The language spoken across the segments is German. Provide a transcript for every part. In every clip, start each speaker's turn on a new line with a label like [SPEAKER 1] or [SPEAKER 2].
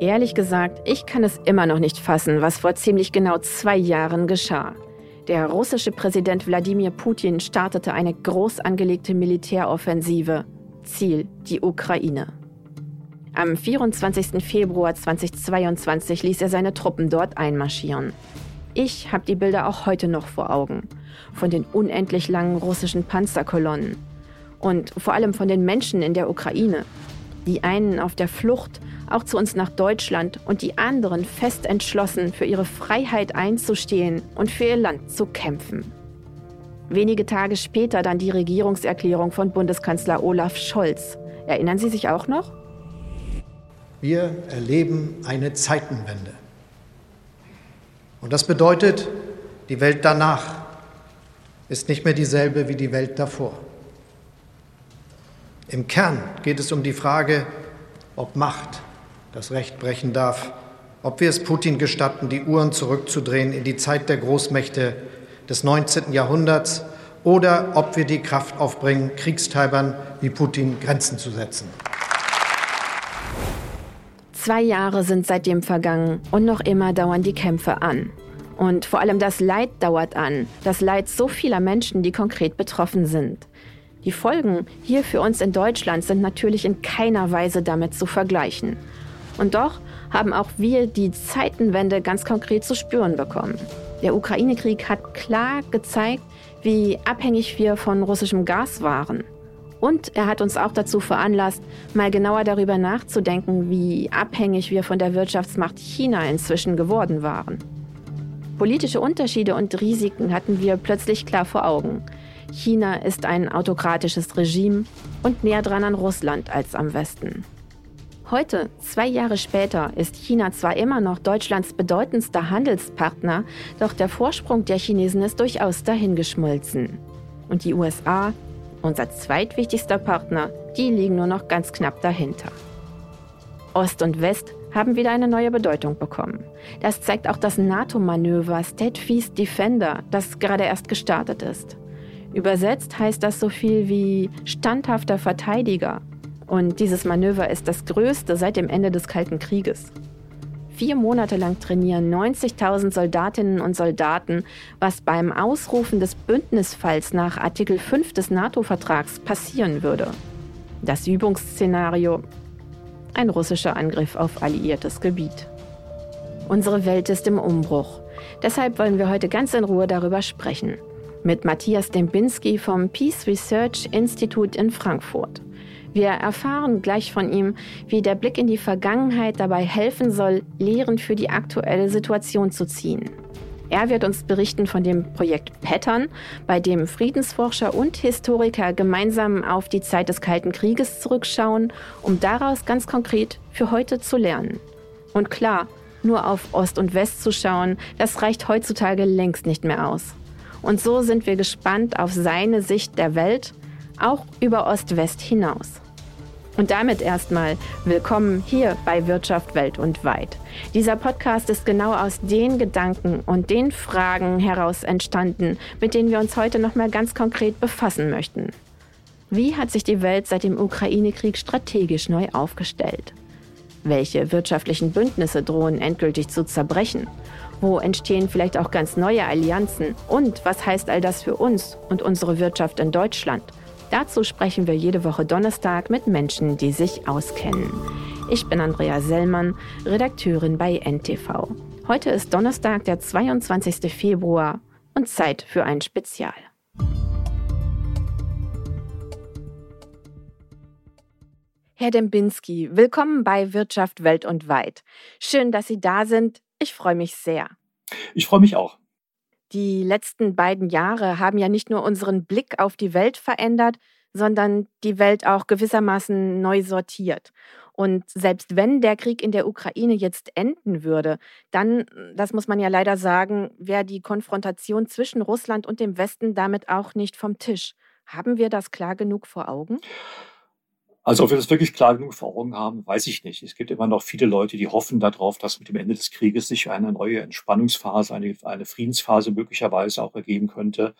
[SPEAKER 1] Ehrlich gesagt, ich kann es immer noch nicht fassen, was vor ziemlich genau zwei Jahren geschah. Der russische Präsident Wladimir Putin startete eine groß angelegte Militäroffensive. Ziel die Ukraine. Am 24. Februar 2022 ließ er seine Truppen dort einmarschieren. Ich habe die Bilder auch heute noch vor Augen. Von den unendlich langen russischen Panzerkolonnen. Und vor allem von den Menschen in der Ukraine. Die einen auf der Flucht, auch zu uns nach Deutschland und die anderen fest entschlossen, für ihre Freiheit einzustehen und für ihr Land zu kämpfen. Wenige Tage später dann die Regierungserklärung von Bundeskanzler Olaf Scholz. Erinnern Sie sich auch noch?
[SPEAKER 2] Wir erleben eine Zeitenwende. Und das bedeutet, die Welt danach ist nicht mehr dieselbe wie die Welt davor. Im Kern geht es um die Frage, ob Macht das Recht brechen darf, ob wir es Putin gestatten, die Uhren zurückzudrehen in die Zeit der Großmächte des 19. Jahrhunderts oder ob wir die Kraft aufbringen, Kriegstreibern wie Putin Grenzen zu setzen.
[SPEAKER 1] Zwei Jahre sind seitdem vergangen und noch immer dauern die Kämpfe an. Und vor allem das Leid dauert an, das Leid so vieler Menschen, die konkret betroffen sind. Die Folgen hier für uns in Deutschland sind natürlich in keiner Weise damit zu vergleichen. Und doch haben auch wir die Zeitenwende ganz konkret zu spüren bekommen. Der Ukraine-Krieg hat klar gezeigt, wie abhängig wir von russischem Gas waren. Und er hat uns auch dazu veranlasst, mal genauer darüber nachzudenken, wie abhängig wir von der Wirtschaftsmacht China inzwischen geworden waren. Politische Unterschiede und Risiken hatten wir plötzlich klar vor Augen. China ist ein autokratisches Regime und näher dran an Russland als am Westen. Heute, zwei Jahre später, ist China zwar immer noch Deutschlands bedeutendster Handelspartner, doch der Vorsprung der Chinesen ist durchaus dahingeschmolzen. Und die USA, unser zweitwichtigster Partner, die liegen nur noch ganz knapp dahinter. Ost und West haben wieder eine neue Bedeutung bekommen. Das zeigt auch das NATO-Manöver Steadfast Defender, das gerade erst gestartet ist. Übersetzt heißt das so viel wie standhafter Verteidiger und dieses Manöver ist das größte seit dem Ende des Kalten Krieges. Vier Monate lang trainieren 90.000 Soldatinnen und Soldaten, was beim Ausrufen des Bündnisfalls nach Artikel 5 des NATO-Vertrags passieren würde. Das Übungsszenario? Ein russischer Angriff auf alliiertes Gebiet. Unsere Welt ist im Umbruch. Deshalb wollen wir heute ganz in Ruhe darüber sprechen. Mit Matthias Dembinski vom Peace Research Institute in Frankfurt. Wir erfahren gleich von ihm, wie der Blick in die Vergangenheit dabei helfen soll, Lehren für die aktuelle Situation zu ziehen. Er wird uns berichten von dem Projekt Pattern, bei dem Friedensforscher und Historiker gemeinsam auf die Zeit des Kalten Krieges zurückschauen, um daraus ganz konkret für heute zu lernen. Und klar, nur auf Ost und West zu schauen, das reicht heutzutage längst nicht mehr aus. Und so sind wir gespannt auf seine Sicht der Welt auch über Ost-West hinaus. Und damit erstmal willkommen hier bei Wirtschaft Welt und Weit. Dieser Podcast ist genau aus den Gedanken und den Fragen heraus entstanden, mit denen wir uns heute noch mal ganz konkret befassen möchten. Wie hat sich die Welt seit dem Ukraine-Krieg strategisch neu aufgestellt? Welche wirtschaftlichen Bündnisse drohen endgültig zu zerbrechen? Wo entstehen vielleicht auch ganz neue Allianzen? Und was heißt all das für uns und unsere Wirtschaft in Deutschland? Dazu sprechen wir jede Woche Donnerstag mit Menschen, die sich auskennen. Ich bin Andrea Sellmann, Redakteurin bei NTV. Heute ist Donnerstag, der 22. Februar und Zeit für ein Spezial. Herr Dembinski, willkommen bei Wirtschaft Welt und Weit. Schön, dass Sie da sind. Ich freue mich sehr.
[SPEAKER 3] Ich freue mich auch.
[SPEAKER 1] Die letzten beiden Jahre haben ja nicht nur unseren Blick auf die Welt verändert, sondern die Welt auch gewissermaßen neu sortiert. Und selbst wenn der Krieg in der Ukraine jetzt enden würde, dann, das muss man ja leider sagen, wäre die Konfrontation zwischen Russland und dem Westen damit auch nicht vom Tisch. Haben wir das klar genug vor Augen?
[SPEAKER 3] Also ob wir das wirklich klar genug vor Augen haben, weiß ich nicht. Es gibt immer noch viele Leute, die hoffen darauf, dass mit dem Ende des Krieges sich eine neue Entspannungsphase, eine, eine Friedensphase möglicherweise auch ergeben könnte.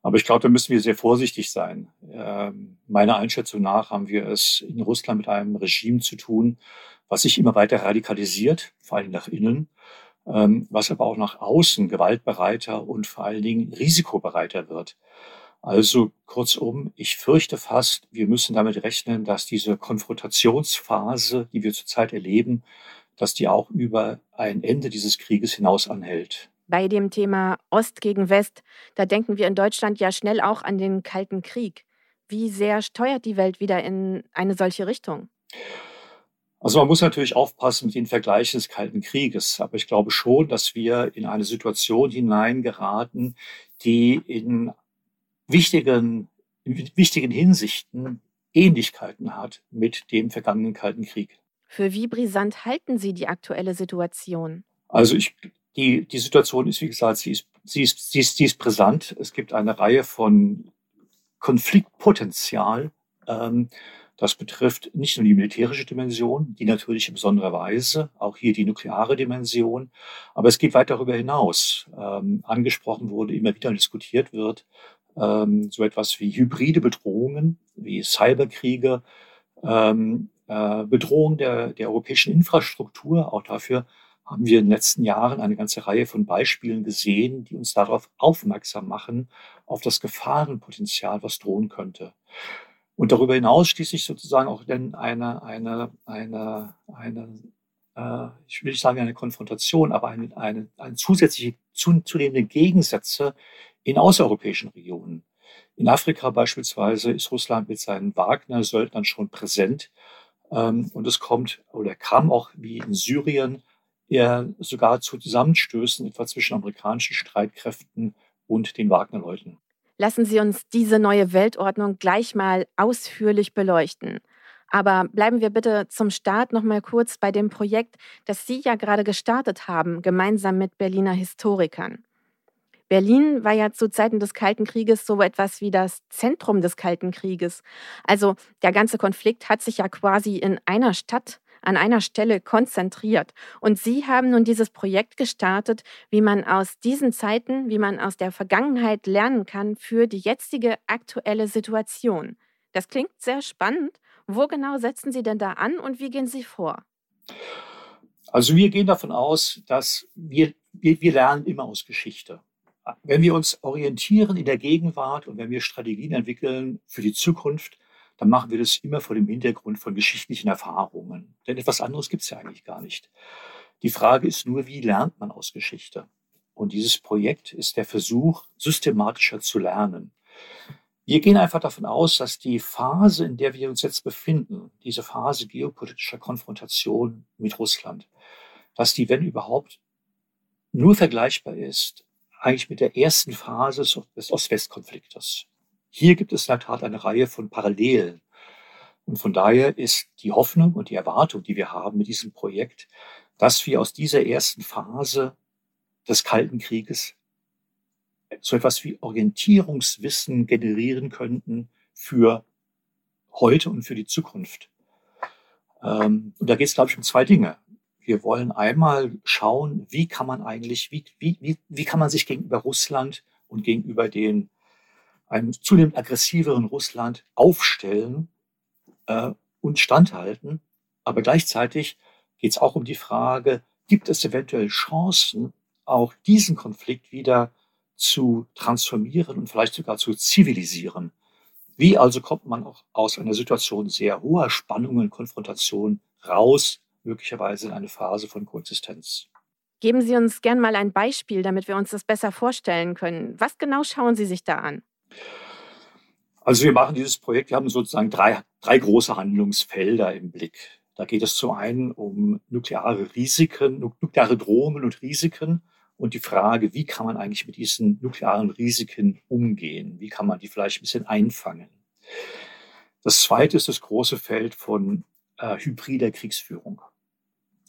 [SPEAKER 3] Aber ich glaube, da müssen wir sehr vorsichtig sein. Ähm, meiner Einschätzung nach haben wir es in Russland mit einem Regime zu tun, was sich immer weiter radikalisiert, vor allem nach innen, ähm, was aber auch nach außen gewaltbereiter und vor allen Dingen risikobereiter wird. Also kurzum, ich fürchte fast, wir müssen damit rechnen, dass diese Konfrontationsphase, die wir zurzeit erleben, dass die auch über ein Ende dieses Krieges hinaus anhält.
[SPEAKER 1] Bei dem Thema Ost gegen West, da denken wir in Deutschland ja schnell auch an den Kalten Krieg. Wie sehr steuert die Welt wieder in eine solche Richtung?
[SPEAKER 3] Also man muss natürlich aufpassen mit den Vergleichen des Kalten Krieges, aber ich glaube schon, dass wir in eine Situation hineingeraten, die in wichtigen, wichtigen Hinsichten Ähnlichkeiten hat mit dem vergangenen Kalten Krieg.
[SPEAKER 1] Für wie brisant halten Sie die aktuelle Situation?
[SPEAKER 3] Also ich, die, die Situation ist, wie gesagt, sie ist, sie, ist, sie, ist, sie ist brisant. Es gibt eine Reihe von Konfliktpotenzial. Ähm, das betrifft nicht nur die militärische Dimension, die natürlich in besonderer Weise, auch hier die nukleare Dimension, aber es geht weit darüber hinaus. Ähm, angesprochen wurde, immer wieder diskutiert wird, ähm, so etwas wie hybride Bedrohungen, wie Cyberkriege, ähm, äh, Bedrohung der, der europäischen Infrastruktur. Auch dafür haben wir in den letzten Jahren eine ganze Reihe von Beispielen gesehen, die uns darauf aufmerksam machen, auf das Gefahrenpotenzial, was drohen könnte. Und darüber hinaus schließlich sozusagen auch denn eine, eine, eine, eine äh, ich will nicht sagen eine Konfrontation, aber eine, eine, eine zusätzliche, zunehmende Gegensätze in außereuropäischen Regionen. In Afrika beispielsweise ist Russland mit seinen Wagner-Söldnern schon präsent. Ähm, und es kommt oder kam auch wie in Syrien eher sogar zu Zusammenstößen etwa zwischen amerikanischen Streitkräften und den Wagner-Leuten.
[SPEAKER 1] Lassen Sie uns diese neue Weltordnung gleich mal ausführlich beleuchten. Aber bleiben wir bitte zum Start noch mal kurz bei dem Projekt, das Sie ja gerade gestartet haben, gemeinsam mit Berliner Historikern. Berlin war ja zu Zeiten des Kalten Krieges so etwas wie das Zentrum des Kalten Krieges. Also der ganze Konflikt hat sich ja quasi in einer Stadt an einer Stelle konzentriert. Und Sie haben nun dieses Projekt gestartet, wie man aus diesen Zeiten, wie man aus der Vergangenheit lernen kann für die jetzige aktuelle Situation. Das klingt sehr spannend. Wo genau setzen Sie denn da an und wie gehen Sie vor?
[SPEAKER 3] Also wir gehen davon aus, dass wir, wir, wir lernen immer aus Geschichte wenn wir uns orientieren in der Gegenwart und wenn wir Strategien entwickeln für die Zukunft, dann machen wir das immer vor dem Hintergrund von geschichtlichen Erfahrungen. Denn etwas anderes gibt es ja eigentlich gar nicht. Die Frage ist nur, wie lernt man aus Geschichte? Und dieses Projekt ist der Versuch, systematischer zu lernen. Wir gehen einfach davon aus, dass die Phase, in der wir uns jetzt befinden, diese Phase geopolitischer Konfrontation mit Russland, dass die, wenn überhaupt, nur vergleichbar ist eigentlich mit der ersten Phase des Ost-West-Konfliktes. Hier gibt es in der Tat eine Reihe von Parallelen. Und von daher ist die Hoffnung und die Erwartung, die wir haben mit diesem Projekt, dass wir aus dieser ersten Phase des Kalten Krieges so etwas wie Orientierungswissen generieren könnten für heute und für die Zukunft. Ähm, und da geht es, glaube ich, um zwei Dinge. Wir wollen einmal schauen, wie kann man eigentlich, wie, wie, wie, wie kann man sich gegenüber Russland und gegenüber den, einem zunehmend aggressiveren Russland aufstellen äh, und standhalten. Aber gleichzeitig geht es auch um die Frage, gibt es eventuell Chancen, auch diesen Konflikt wieder zu transformieren und vielleicht sogar zu zivilisieren? Wie also kommt man auch aus einer Situation sehr hoher Spannungen, Konfrontation raus möglicherweise in eine Phase von Koexistenz.
[SPEAKER 1] Geben Sie uns gern mal ein Beispiel, damit wir uns das besser vorstellen können. Was genau schauen Sie sich da an?
[SPEAKER 3] Also wir machen dieses Projekt, wir haben sozusagen drei, drei große Handlungsfelder im Blick. Da geht es zum einen um nukleare Risiken, nukleare Drohungen und Risiken und die Frage, wie kann man eigentlich mit diesen nuklearen Risiken umgehen? Wie kann man die vielleicht ein bisschen einfangen? Das zweite ist das große Feld von äh, hybrider Kriegsführung.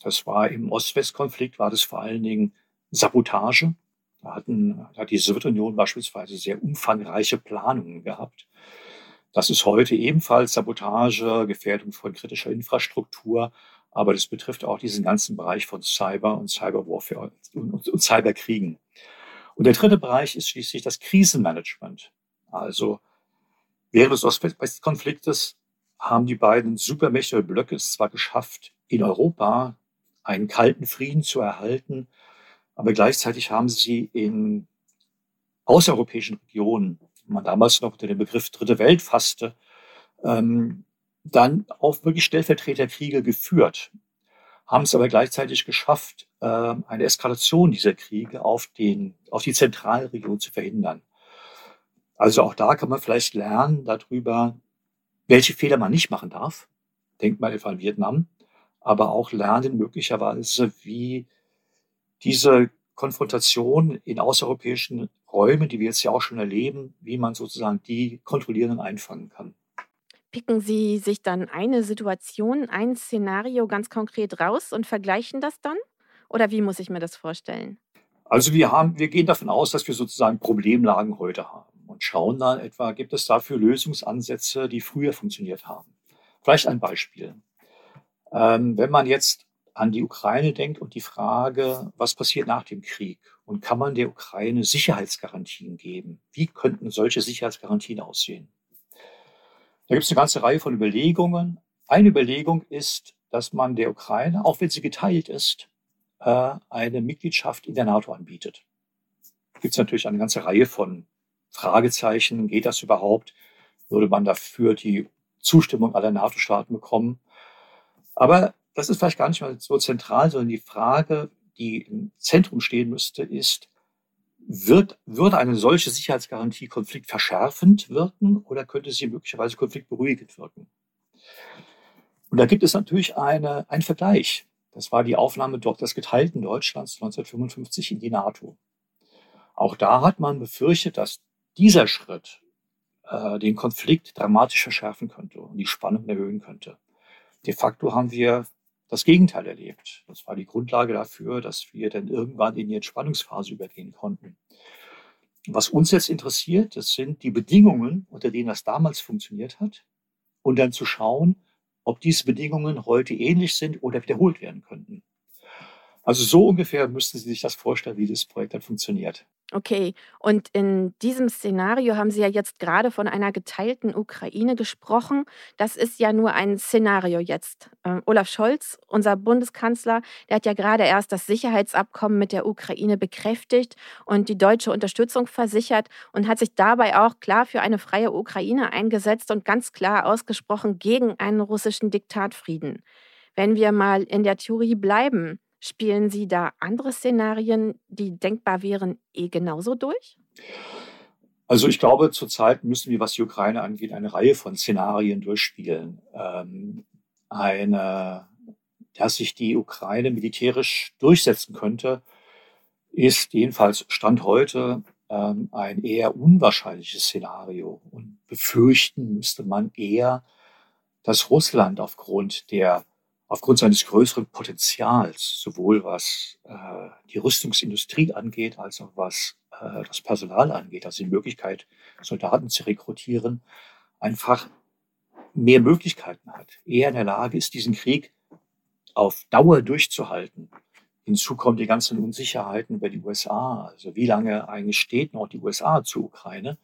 [SPEAKER 3] Das war im Ost-West-Konflikt, war das vor allen Dingen Sabotage. Da, hatten, da hat die Sowjetunion beispielsweise sehr umfangreiche Planungen gehabt. Das ist heute ebenfalls Sabotage, Gefährdung von kritischer Infrastruktur, aber das betrifft auch diesen ganzen Bereich von Cyber und Cyberwarfare und, und, Cyberkriegen. Und der dritte Bereich ist schließlich das Krisenmanagement. Also während des Ost-West-Konfliktes haben die beiden Supermächte Blöcke es zwar geschafft, in Europa einen kalten Frieden zu erhalten, aber gleichzeitig haben sie in außereuropäischen Regionen, man damals noch unter dem Begriff Dritte Welt fasste, ähm, dann auch wirklich Stellvertreterkriege geführt, haben es aber gleichzeitig geschafft, äh, eine Eskalation dieser Kriege auf, den, auf die Zentralregion zu verhindern. Also auch da kann man vielleicht lernen darüber, welche Fehler man nicht machen darf. Denkt mal etwa an Vietnam, aber auch lernen möglicherweise, wie diese Konfrontation in außereuropäischen Räumen, die wir jetzt ja auch schon erleben, wie man sozusagen die kontrollieren und einfangen kann.
[SPEAKER 1] Picken Sie sich dann eine Situation, ein Szenario ganz konkret raus und vergleichen das dann? Oder wie muss ich mir das vorstellen?
[SPEAKER 3] Also wir haben, wir gehen davon aus, dass wir sozusagen Problemlagen heute haben und schauen dann etwa, gibt es dafür Lösungsansätze, die früher funktioniert haben. Vielleicht ein Beispiel. Ähm, wenn man jetzt an die Ukraine denkt und die Frage, was passiert nach dem Krieg und kann man der Ukraine Sicherheitsgarantien geben? Wie könnten solche Sicherheitsgarantien aussehen? Da gibt es eine ganze Reihe von Überlegungen. Eine Überlegung ist, dass man der Ukraine, auch wenn sie geteilt ist, äh, eine Mitgliedschaft in der NATO anbietet. Gibt es natürlich eine ganze Reihe von Fragezeichen. Geht das überhaupt? Würde man dafür die Zustimmung aller NATO-Staaten bekommen? Aber das ist vielleicht gar nicht mal so zentral, sondern die Frage, die im Zentrum stehen müsste, ist, wird, würde eine solche Sicherheitsgarantie Konflikt verschärfend wirken oder könnte sie möglicherweise konfliktberuhigend wirken? Und da gibt es natürlich eine, einen Vergleich. Das war die Aufnahme des geteilten Deutschlands 1955 in die NATO. Auch da hat man befürchtet, dass dieser Schritt äh, den Konflikt dramatisch verschärfen könnte und die Spannung erhöhen könnte. De facto haben wir das Gegenteil erlebt. Das war die Grundlage dafür, dass wir dann irgendwann in die Entspannungsphase übergehen konnten. Was uns jetzt interessiert, das sind die Bedingungen, unter denen das damals funktioniert hat, und dann zu schauen, ob diese Bedingungen heute ähnlich sind oder wiederholt werden könnten. Also so ungefähr müssten Sie sich das vorstellen, wie das Projekt dann funktioniert.
[SPEAKER 1] Okay, und in diesem Szenario haben Sie ja jetzt gerade von einer geteilten Ukraine gesprochen. Das ist ja nur ein Szenario jetzt. Äh, Olaf Scholz, unser Bundeskanzler, der hat ja gerade erst das Sicherheitsabkommen mit der Ukraine bekräftigt und die deutsche Unterstützung versichert und hat sich dabei auch klar für eine freie Ukraine eingesetzt und ganz klar ausgesprochen gegen einen russischen Diktatfrieden. Wenn wir mal in der Theorie bleiben, Spielen Sie da andere Szenarien, die denkbar wären, eh genauso durch?
[SPEAKER 3] Also ich glaube, zurzeit müssen wir, was die Ukraine angeht, eine Reihe von Szenarien durchspielen. Ähm, eine, dass sich die Ukraine militärisch durchsetzen könnte, ist jedenfalls Stand heute ähm, ein eher unwahrscheinliches Szenario. Und befürchten müsste man eher, dass Russland aufgrund der aufgrund seines größeren Potenzials, sowohl was äh, die Rüstungsindustrie angeht, als auch was äh, das Personal angeht, also die Möglichkeit, Soldaten zu rekrutieren, einfach mehr Möglichkeiten hat, eher in der Lage ist, diesen Krieg auf Dauer durchzuhalten. Hinzu kommen die ganzen Unsicherheiten über die USA, also wie lange eigentlich steht noch die USA zur Ukraine.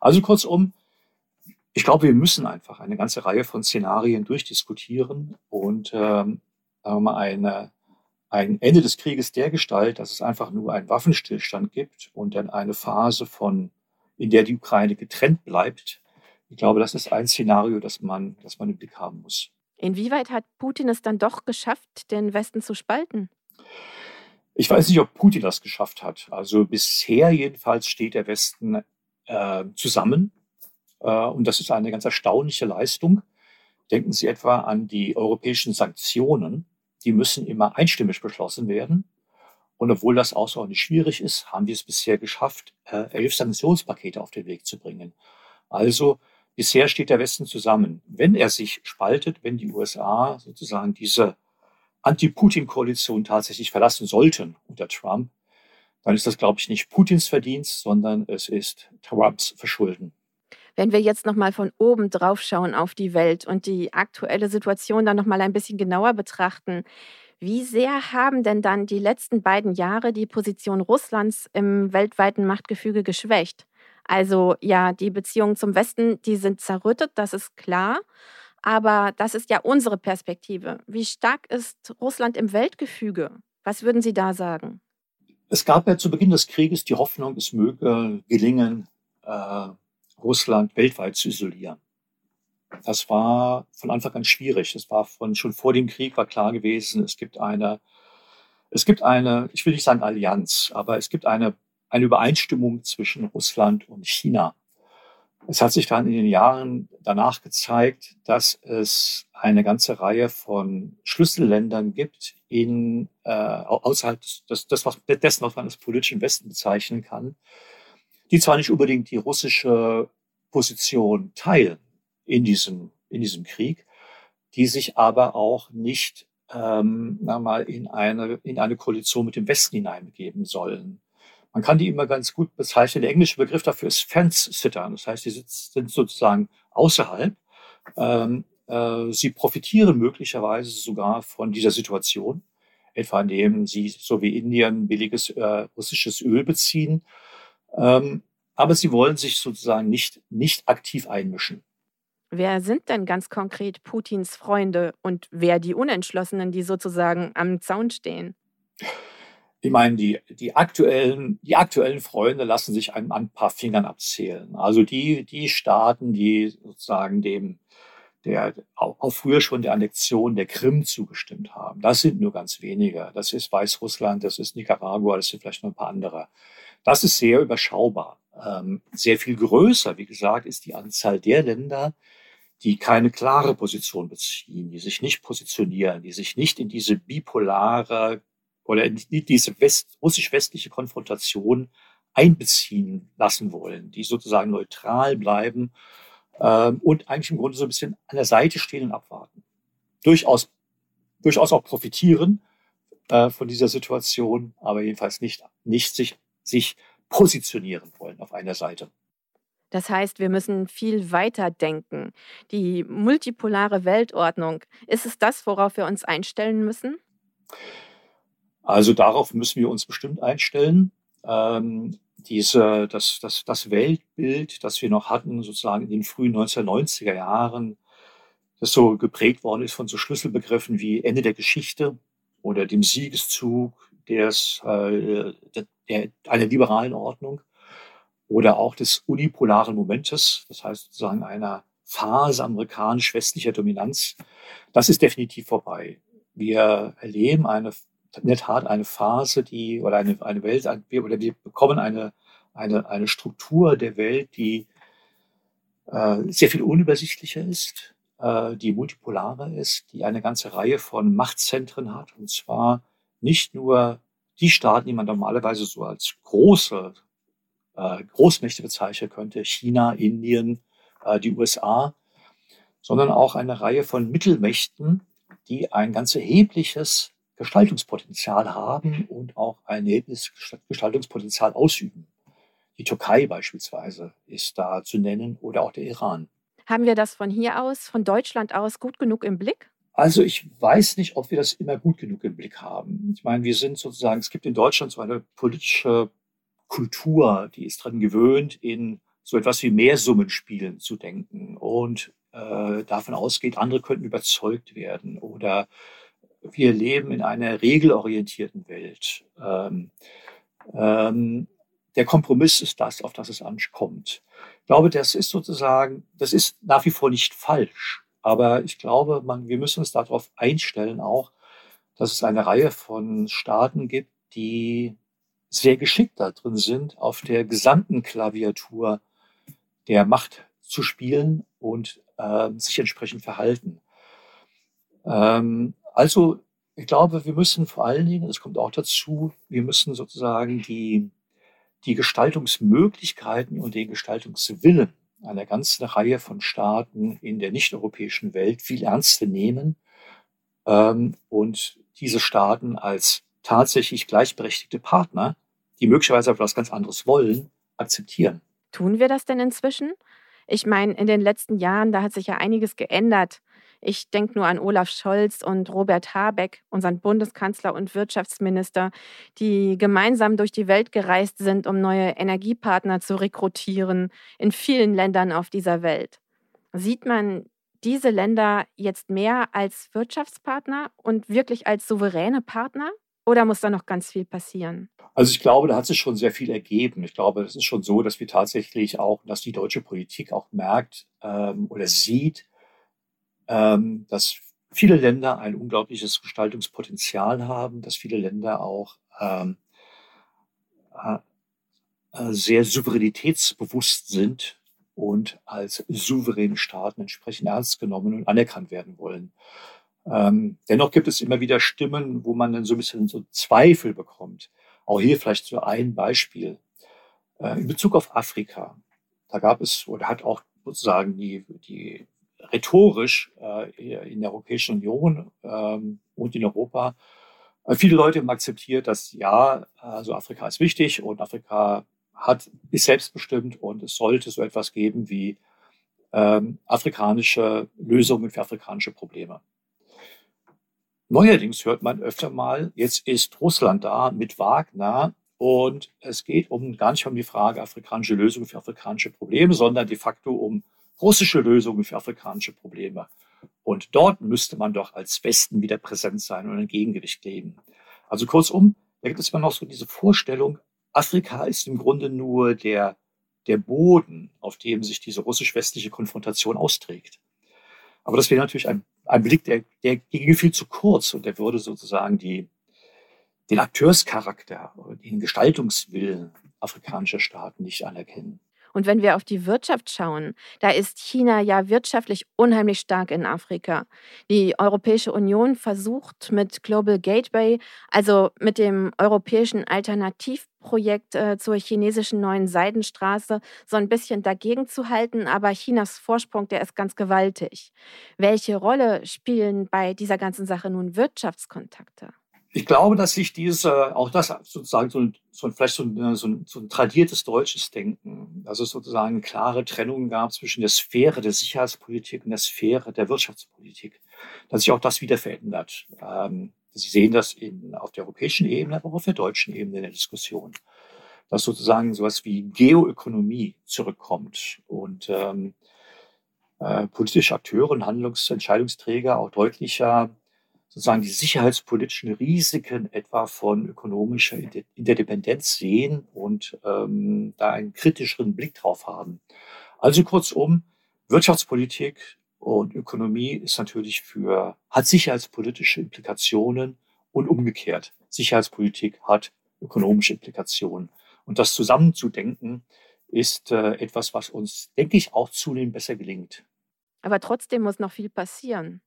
[SPEAKER 3] Also kurzum, ich glaube, wir müssen einfach eine ganze Reihe von Szenarien durchdiskutieren und ähm, eine, ein Ende des Krieges der Gestalt, dass es einfach nur einen Waffenstillstand gibt und dann eine Phase von, in der die Ukraine getrennt bleibt. Ich glaube, das ist ein Szenario, das man, das man im Blick haben muss.
[SPEAKER 1] Inwieweit hat Putin es dann doch geschafft, den Westen zu spalten?
[SPEAKER 3] Ich weiß nicht, ob Putin das geschafft hat. Also bisher jedenfalls steht der Westen äh, zusammen und das ist eine ganz erstaunliche Leistung. Denken Sie etwa an die europäischen Sanktionen. Die müssen immer einstimmig beschlossen werden. Und obwohl das außerordentlich schwierig ist, haben wir es bisher geschafft, äh, elf Sanktionspakete auf den Weg zu bringen. Also bisher steht der Westen zusammen. Wenn er sich spaltet, wenn die USA sozusagen diese Anti-Putin-Koalition tatsächlich verlassen sollten unter Trump, dann ist das, glaube ich, nicht Putins Verdienst, sondern es ist Trumps Verschulden.
[SPEAKER 1] Wenn wir jetzt noch mal von oben drauf schauen auf die Welt und die aktuelle Situation dann noch mal ein bisschen genauer betrachten, wie sehr haben denn dann die letzten beiden Jahre die Position Russlands im weltweiten Machtgefüge geschwächt? Also ja, die Beziehungen zum Westen, die sind zerrüttet, das ist klar. Aber das ist ja unsere Perspektive. Wie stark ist Russland im Weltgefüge? Was würden Sie da sagen?
[SPEAKER 3] Es gab ja zu Beginn des Krieges die Hoffnung, es möge gelingen, äh, Russland weltweit zu isolieren. Das war von Anfang an schwierig. Das war von, schon vor dem Krieg war klar gewesen, es gibt eine, es gibt eine, ich will nicht sagen Allianz, aber es gibt eine, eine Übereinstimmung zwischen Russland und China. Es hat sich dann in den Jahren danach gezeigt, dass es eine ganze Reihe von Schlüsselländern gibt in äh, außerhalb des, des, des, dessen, was man als politischen Westen bezeichnen kann, die zwar nicht unbedingt die russische Position teilen in diesem, in diesem Krieg, die sich aber auch nicht ähm, mal, in eine, in eine Koalition mit dem Westen hineingeben sollen. Man kann die immer ganz gut bezeichnen. Der englische Begriff dafür ist Fence-Sitter. Das heißt, die sind sozusagen außerhalb. Ähm, äh, sie profitieren möglicherweise sogar von dieser Situation, etwa indem sie, so wie Indien, billiges äh, russisches Öl beziehen. Ähm, aber sie wollen sich sozusagen nicht, nicht aktiv einmischen.
[SPEAKER 1] Wer sind denn ganz konkret Putins Freunde und wer die Unentschlossenen, die sozusagen am Zaun stehen?
[SPEAKER 3] Ich meine, die, die, aktuellen, die aktuellen Freunde lassen sich an, ein paar Fingern abzählen. Also die, die Staaten, die sozusagen dem, der auch, auch früher schon der Annexion der Krim zugestimmt haben, das sind nur ganz wenige. Das ist Weißrussland, das ist Nicaragua, das sind vielleicht noch ein paar andere. Das ist sehr überschaubar. Ähm, sehr viel größer, wie gesagt, ist die Anzahl der Länder, die keine klare Position beziehen, die sich nicht positionieren, die sich nicht in diese bipolare oder diese West, russisch-westliche Konfrontation einbeziehen lassen wollen, die sozusagen neutral bleiben ähm, und eigentlich im Grunde so ein bisschen an der Seite stehen und abwarten. Durchaus, durchaus auch profitieren äh, von dieser Situation, aber jedenfalls nicht, nicht sich, sich positionieren wollen auf einer Seite.
[SPEAKER 1] Das heißt, wir müssen viel weiter denken. Die multipolare Weltordnung, ist es das, worauf wir uns einstellen müssen?
[SPEAKER 3] Also darauf müssen wir uns bestimmt einstellen. Ähm, diese, das, das, das Weltbild, das wir noch hatten, sozusagen in den frühen 1990er Jahren, das so geprägt worden ist von so Schlüsselbegriffen wie Ende der Geschichte oder dem Siegeszug des, äh, der, einer liberalen Ordnung oder auch des unipolaren Momentes, das heißt sozusagen einer Phase amerikanisch-westlicher Dominanz. Das ist definitiv vorbei. Wir erleben eine in der Tat eine Phase, die oder eine, eine Welt, oder wir bekommen eine, eine, eine Struktur der Welt, die äh, sehr viel unübersichtlicher ist, äh, die multipolarer ist, die eine ganze Reihe von Machtzentren hat. Und zwar nicht nur die Staaten, die man normalerweise so als große äh, Großmächte bezeichnen könnte, China, Indien, äh, die USA, sondern auch eine Reihe von Mittelmächten, die ein ganz erhebliches Gestaltungspotenzial haben und auch ein erhebliches Gestaltungspotenzial ausüben. Die Türkei beispielsweise ist da zu nennen oder auch der Iran.
[SPEAKER 1] Haben wir das von hier aus, von Deutschland aus gut genug im Blick?
[SPEAKER 3] Also ich weiß nicht, ob wir das immer gut genug im Blick haben. Ich meine, wir sind sozusagen, es gibt in Deutschland so eine politische Kultur, die ist daran gewöhnt, in so etwas wie Mehrsummenspielen zu denken und äh, davon ausgeht, andere könnten überzeugt werden oder wir leben in einer regelorientierten Welt. Ähm, ähm, der Kompromiss ist das, auf das es ankommt. Ich glaube, das ist sozusagen, das ist nach wie vor nicht falsch. Aber ich glaube, man, wir müssen uns darauf einstellen auch, dass es eine Reihe von Staaten gibt, die sehr geschickt da drin sind, auf der gesamten Klaviatur der Macht zu spielen und äh, sich entsprechend verhalten. Ähm, also, ich glaube, wir müssen vor allen Dingen, es kommt auch dazu, wir müssen sozusagen die, die Gestaltungsmöglichkeiten und den Gestaltungswillen einer ganzen Reihe von Staaten in der nicht-europäischen Welt viel ernster nehmen ähm, und diese Staaten als tatsächlich gleichberechtigte Partner, die möglicherweise etwas ganz anderes wollen, akzeptieren.
[SPEAKER 1] Tun wir das denn inzwischen? Ich meine, in den letzten Jahren, da hat sich ja einiges geändert. Ich denke nur an Olaf Scholz und Robert Habeck, unseren Bundeskanzler und Wirtschaftsminister, die gemeinsam durch die Welt gereist sind, um neue Energiepartner zu rekrutieren in vielen Ländern auf dieser Welt. Sieht man diese Länder jetzt mehr als Wirtschaftspartner und wirklich als souveräne Partner? Oder muss da noch ganz viel passieren?
[SPEAKER 3] Also ich glaube, da hat sich schon sehr viel ergeben. Ich glaube, es ist schon so, dass wir tatsächlich auch, dass die deutsche Politik auch merkt ähm, oder sieht, ähm, dass viele Länder ein unglaubliches Gestaltungspotenzial haben, dass viele Länder auch ähm, äh, äh sehr souveränitätsbewusst sind und als souveräne Staaten entsprechend ernst genommen und anerkannt werden wollen. Ähm, dennoch gibt es immer wieder Stimmen, wo man dann so ein bisschen so Zweifel bekommt. Auch hier vielleicht so ein Beispiel. Äh, in Bezug auf Afrika, da gab es oder hat auch sozusagen die, die rhetorisch äh, in der Europäischen Union ähm, und in Europa äh, viele Leute haben akzeptiert, dass ja, also Afrika ist wichtig und Afrika hat, ist selbstbestimmt und es sollte so etwas geben wie ähm, afrikanische Lösungen für afrikanische Probleme. Neuerdings hört man öfter mal, jetzt ist Russland da mit Wagner und es geht um gar nicht um die Frage afrikanische Lösungen für afrikanische Probleme, sondern de facto um russische Lösungen für afrikanische Probleme. Und dort müsste man doch als Westen wieder präsent sein und ein Gegengewicht geben. Also kurzum, da gibt es immer noch so diese Vorstellung, Afrika ist im Grunde nur der, der Boden, auf dem sich diese russisch-westliche Konfrontation austrägt. Aber das wäre natürlich ein, ein Blick, der, der ginge viel zu kurz und der würde sozusagen die, den Akteurscharakter, den Gestaltungswillen afrikanischer Staaten nicht anerkennen.
[SPEAKER 1] Und wenn wir auf die Wirtschaft schauen, da ist China ja wirtschaftlich unheimlich stark in Afrika. Die Europäische Union versucht mit Global Gateway, also mit dem europäischen Alternativprojekt äh, zur chinesischen neuen Seidenstraße, so ein bisschen dagegen zu halten. Aber Chinas Vorsprung, der ist ganz gewaltig. Welche Rolle spielen bei dieser ganzen Sache nun Wirtschaftskontakte?
[SPEAKER 3] Ich glaube, dass sich diese, auch das sozusagen so ein, so ein vielleicht so ein, so, ein, so ein tradiertes deutsches Denken, dass es sozusagen klare Trennungen gab zwischen der Sphäre der Sicherheitspolitik und der Sphäre der Wirtschaftspolitik, dass sich auch das wieder verändert. Ähm, Sie sehen das in, auf der europäischen Ebene, aber auch auf der deutschen Ebene in der Diskussion, dass sozusagen sowas wie Geoökonomie zurückkommt und ähm, äh, politische Akteure und Handlungsentscheidungsträger auch deutlicher sozusagen die sicherheitspolitischen Risiken etwa von ökonomischer Interdependenz sehen und ähm, da einen kritischeren Blick drauf haben. Also kurzum, Wirtschaftspolitik und Ökonomie ist natürlich für, hat sicherheitspolitische Implikationen und umgekehrt. Sicherheitspolitik hat ökonomische Implikationen. Und das zusammenzudenken ist äh, etwas, was uns, denke ich, auch zunehmend besser gelingt.
[SPEAKER 1] Aber trotzdem muss noch viel passieren.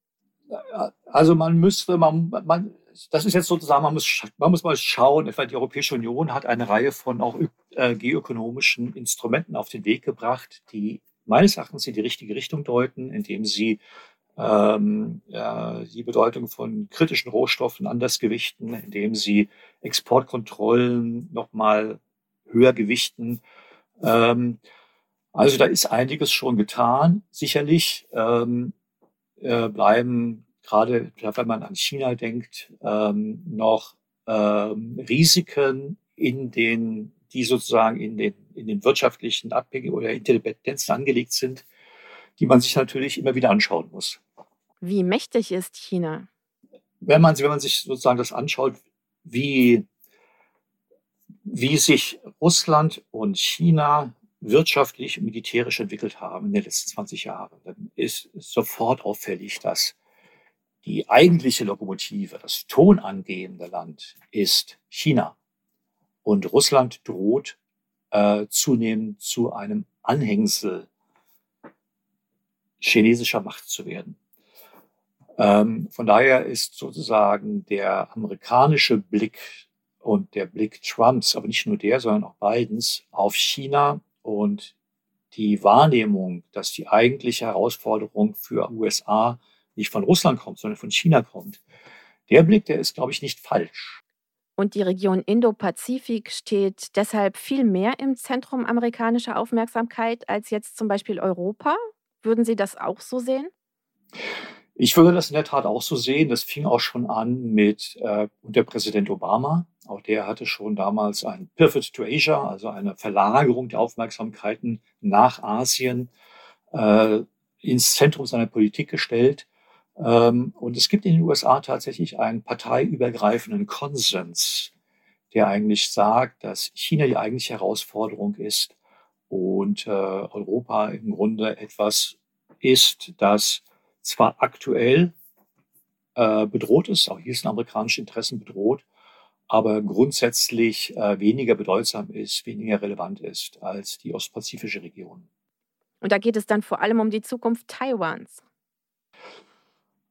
[SPEAKER 3] Also man müsste, man, man, das ist jetzt sozusagen, man muss, man muss mal schauen, etwa die Europäische Union hat eine Reihe von auch äh, geoökonomischen Instrumenten auf den Weg gebracht, die meines Erachtens in die richtige Richtung deuten, indem sie ähm, ja, die Bedeutung von kritischen Rohstoffen anders gewichten, indem sie Exportkontrollen nochmal höher gewichten. Ähm, also da ist einiges schon getan. Sicherlich ähm, äh, bleiben gerade, wenn man an China denkt, ähm, noch ähm, Risiken in den, die sozusagen in den, in den wirtschaftlichen Abhängigen oder Interdependenzen angelegt sind, die man sich natürlich immer wieder anschauen muss.
[SPEAKER 1] Wie mächtig ist China?
[SPEAKER 3] Wenn man, wenn man sich sozusagen das anschaut, wie, wie sich Russland und China wirtschaftlich und militärisch entwickelt haben in den letzten 20 Jahren, dann ist sofort auffällig, dass die eigentliche Lokomotive, das tonangehende Land ist China. Und Russland droht äh, zunehmend zu einem Anhängsel chinesischer Macht zu werden. Ähm, von daher ist sozusagen der amerikanische Blick und der Blick Trumps, aber nicht nur der, sondern auch Bidens auf China und die Wahrnehmung, dass die eigentliche Herausforderung für USA nicht von Russland kommt, sondern von China kommt, der Blick, der ist, glaube ich, nicht falsch.
[SPEAKER 1] Und die Region Indo-Pazifik steht deshalb viel mehr im Zentrum amerikanischer Aufmerksamkeit als jetzt zum Beispiel Europa. Würden Sie das auch so sehen?
[SPEAKER 3] Ich würde das in der Tat auch so sehen. Das fing auch schon an mit äh, unter Präsident Obama. Auch der hatte schon damals ein Pivot to Asia, also eine Verlagerung der Aufmerksamkeiten nach Asien, äh, ins Zentrum seiner Politik gestellt. Ähm, und es gibt in den USA tatsächlich einen parteiübergreifenden Konsens, der eigentlich sagt, dass China die eigentliche Herausforderung ist und äh, Europa im Grunde etwas ist, das zwar aktuell äh, bedroht ist, auch hier sind amerikanische Interessen bedroht, aber grundsätzlich äh, weniger bedeutsam ist, weniger relevant ist als die ostpazifische Region.
[SPEAKER 1] Und da geht es dann vor allem um die Zukunft Taiwans.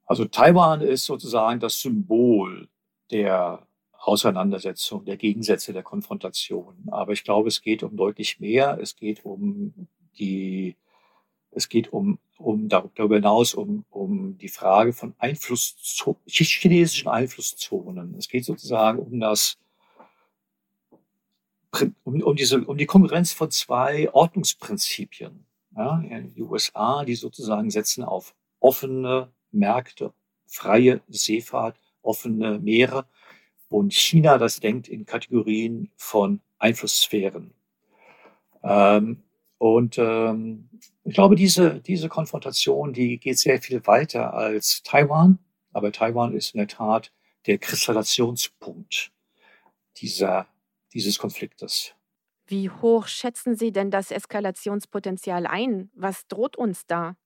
[SPEAKER 3] Also Taiwan ist sozusagen das Symbol der Auseinandersetzung, der Gegensätze, der Konfrontation. Aber ich glaube, es geht um deutlich mehr. Es geht um die, es geht um, um darüber hinaus um, um die Frage von Einflusszonen, chinesischen Einflusszonen. Es geht sozusagen um das, um, um diese, um die Konkurrenz von zwei Ordnungsprinzipien. Ja, die USA, die sozusagen setzen auf offene Märkte, freie Seefahrt, offene Meere und China, das denkt in Kategorien von Einflusssphären. Ähm, und ähm, ich glaube, diese, diese Konfrontation, die geht sehr viel weiter als Taiwan. Aber Taiwan ist in der Tat der Kristallationspunkt dieser, dieses Konfliktes.
[SPEAKER 1] Wie hoch schätzen Sie denn das Eskalationspotenzial ein? Was droht uns da?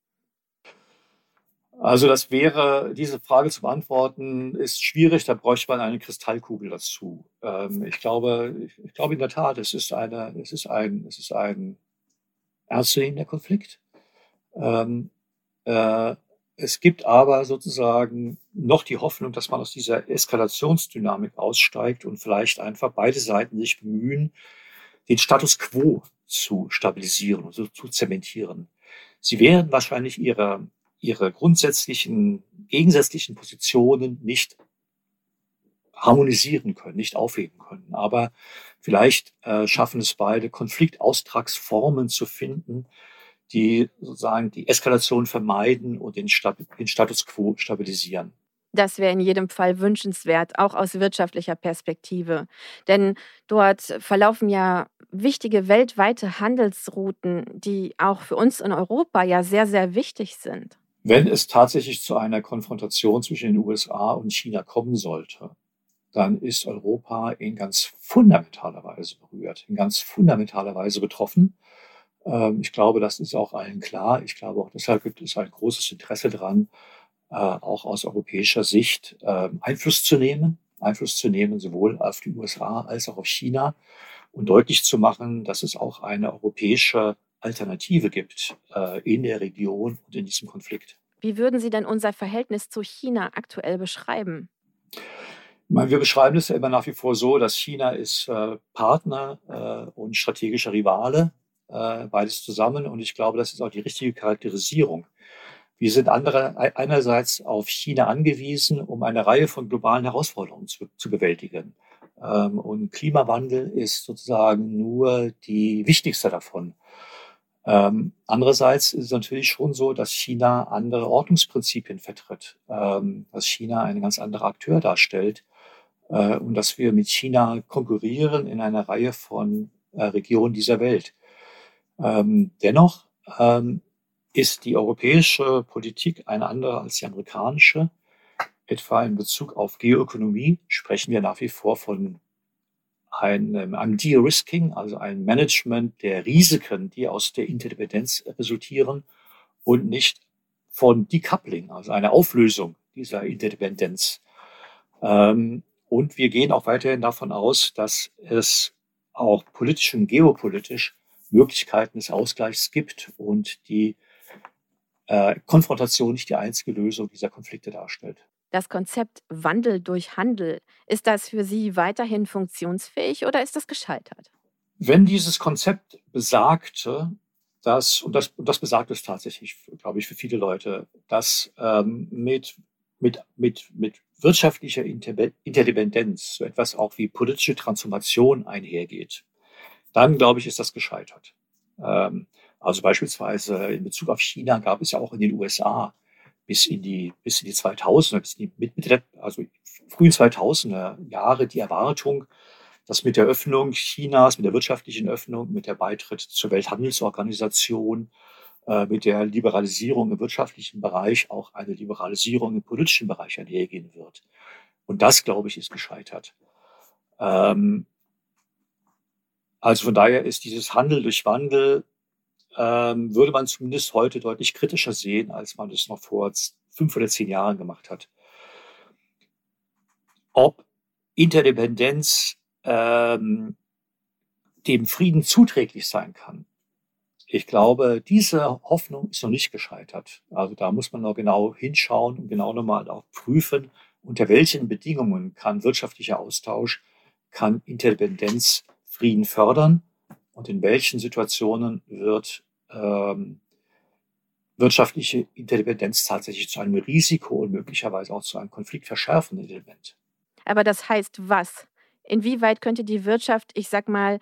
[SPEAKER 3] Also das wäre, diese Frage zu beantworten, ist schwierig, da bräuchte man eine Kristallkugel dazu. Ähm, ich glaube, ich, glaube in der Tat, es ist eine, es ist ein, es ist ein ernstzunehmender Konflikt. Ähm, äh, es gibt aber sozusagen noch die Hoffnung, dass man aus dieser Eskalationsdynamik aussteigt und vielleicht einfach beide Seiten sich bemühen, den Status quo zu stabilisieren und so zu zementieren. Sie werden wahrscheinlich ihre, ihre grundsätzlichen, gegensätzlichen Positionen nicht harmonisieren können, nicht aufheben können. Aber vielleicht äh, schaffen es beide, Konfliktaustragsformen zu finden, die sozusagen die Eskalation vermeiden und den, Stat den Status quo stabilisieren.
[SPEAKER 1] Das wäre in jedem Fall wünschenswert, auch aus wirtschaftlicher Perspektive. Denn dort verlaufen ja wichtige weltweite Handelsrouten, die auch für uns in Europa ja sehr, sehr wichtig sind.
[SPEAKER 3] Wenn es tatsächlich zu einer Konfrontation zwischen den USA und China kommen sollte, dann ist Europa in ganz fundamentaler Weise berührt, in ganz fundamentaler Weise betroffen. Ähm, ich glaube, das ist auch allen klar. Ich glaube auch deshalb gibt es ein großes Interesse daran, äh, auch aus europäischer Sicht äh, Einfluss zu nehmen, Einfluss zu nehmen, sowohl auf die USA als auch auf China und deutlich zu machen, dass es auch eine europäische Alternative gibt äh, in der Region und in diesem Konflikt.
[SPEAKER 1] Wie würden Sie denn unser Verhältnis zu China aktuell beschreiben?
[SPEAKER 3] Wir beschreiben es ja immer nach wie vor so, dass China ist äh, Partner äh, und strategischer Rivale, äh, beides zusammen. Und ich glaube, das ist auch die richtige Charakterisierung. Wir sind andere, einerseits auf China angewiesen, um eine Reihe von globalen Herausforderungen zu, zu bewältigen. Ähm, und Klimawandel ist sozusagen nur die wichtigste davon. Ähm, andererseits ist es natürlich schon so, dass China andere Ordnungsprinzipien vertritt, ähm, dass China ein ganz anderer Akteur darstellt äh, und dass wir mit China konkurrieren in einer Reihe von äh, Regionen dieser Welt. Ähm, dennoch ähm, ist die europäische Politik eine andere als die amerikanische. Etwa in Bezug auf Geoökonomie sprechen wir nach wie vor von einem, einem De-Risking, also einem Management der Risiken, die aus der Interdependenz resultieren und nicht von Decoupling, also einer Auflösung dieser Interdependenz. Ähm, und wir gehen auch weiterhin davon aus, dass es auch politisch und geopolitisch Möglichkeiten des Ausgleichs gibt und die äh, Konfrontation nicht die einzige Lösung dieser Konflikte darstellt.
[SPEAKER 1] Das Konzept Wandel durch Handel, ist das für Sie weiterhin funktionsfähig oder ist das gescheitert?
[SPEAKER 3] Wenn dieses Konzept besagte, dass, und das, und das besagt es tatsächlich, glaube ich, für viele Leute, dass ähm, mit, mit, mit, mit wirtschaftlicher Interdependenz so etwas auch wie politische Transformation einhergeht, dann glaube ich, ist das gescheitert. Ähm, also beispielsweise in Bezug auf China gab es ja auch in den USA bis in die, bis in die 2000er, bis in die Mitte, also frühen 2000er Jahre die Erwartung, dass mit der Öffnung Chinas, mit der wirtschaftlichen Öffnung, mit der Beitritt zur Welthandelsorganisation, mit der Liberalisierung im wirtschaftlichen Bereich auch eine Liberalisierung im politischen Bereich einhergehen wird. Und das, glaube ich, ist gescheitert. Ähm, also von daher ist dieses Handel durch Wandel, ähm, würde man zumindest heute deutlich kritischer sehen, als man es noch vor fünf oder zehn Jahren gemacht hat. Ob Interdependenz ähm, dem Frieden zuträglich sein kann. Ich glaube, diese Hoffnung ist noch nicht gescheitert. Also da muss man noch genau hinschauen und genau nochmal auch prüfen, unter welchen Bedingungen kann wirtschaftlicher Austausch, kann Interdependenz Frieden fördern und in welchen Situationen wird ähm, wirtschaftliche Interdependenz tatsächlich zu einem Risiko und möglicherweise auch zu einem konfliktverschärfenden Element.
[SPEAKER 1] Aber das heißt was? Inwieweit könnte die Wirtschaft, ich sag mal,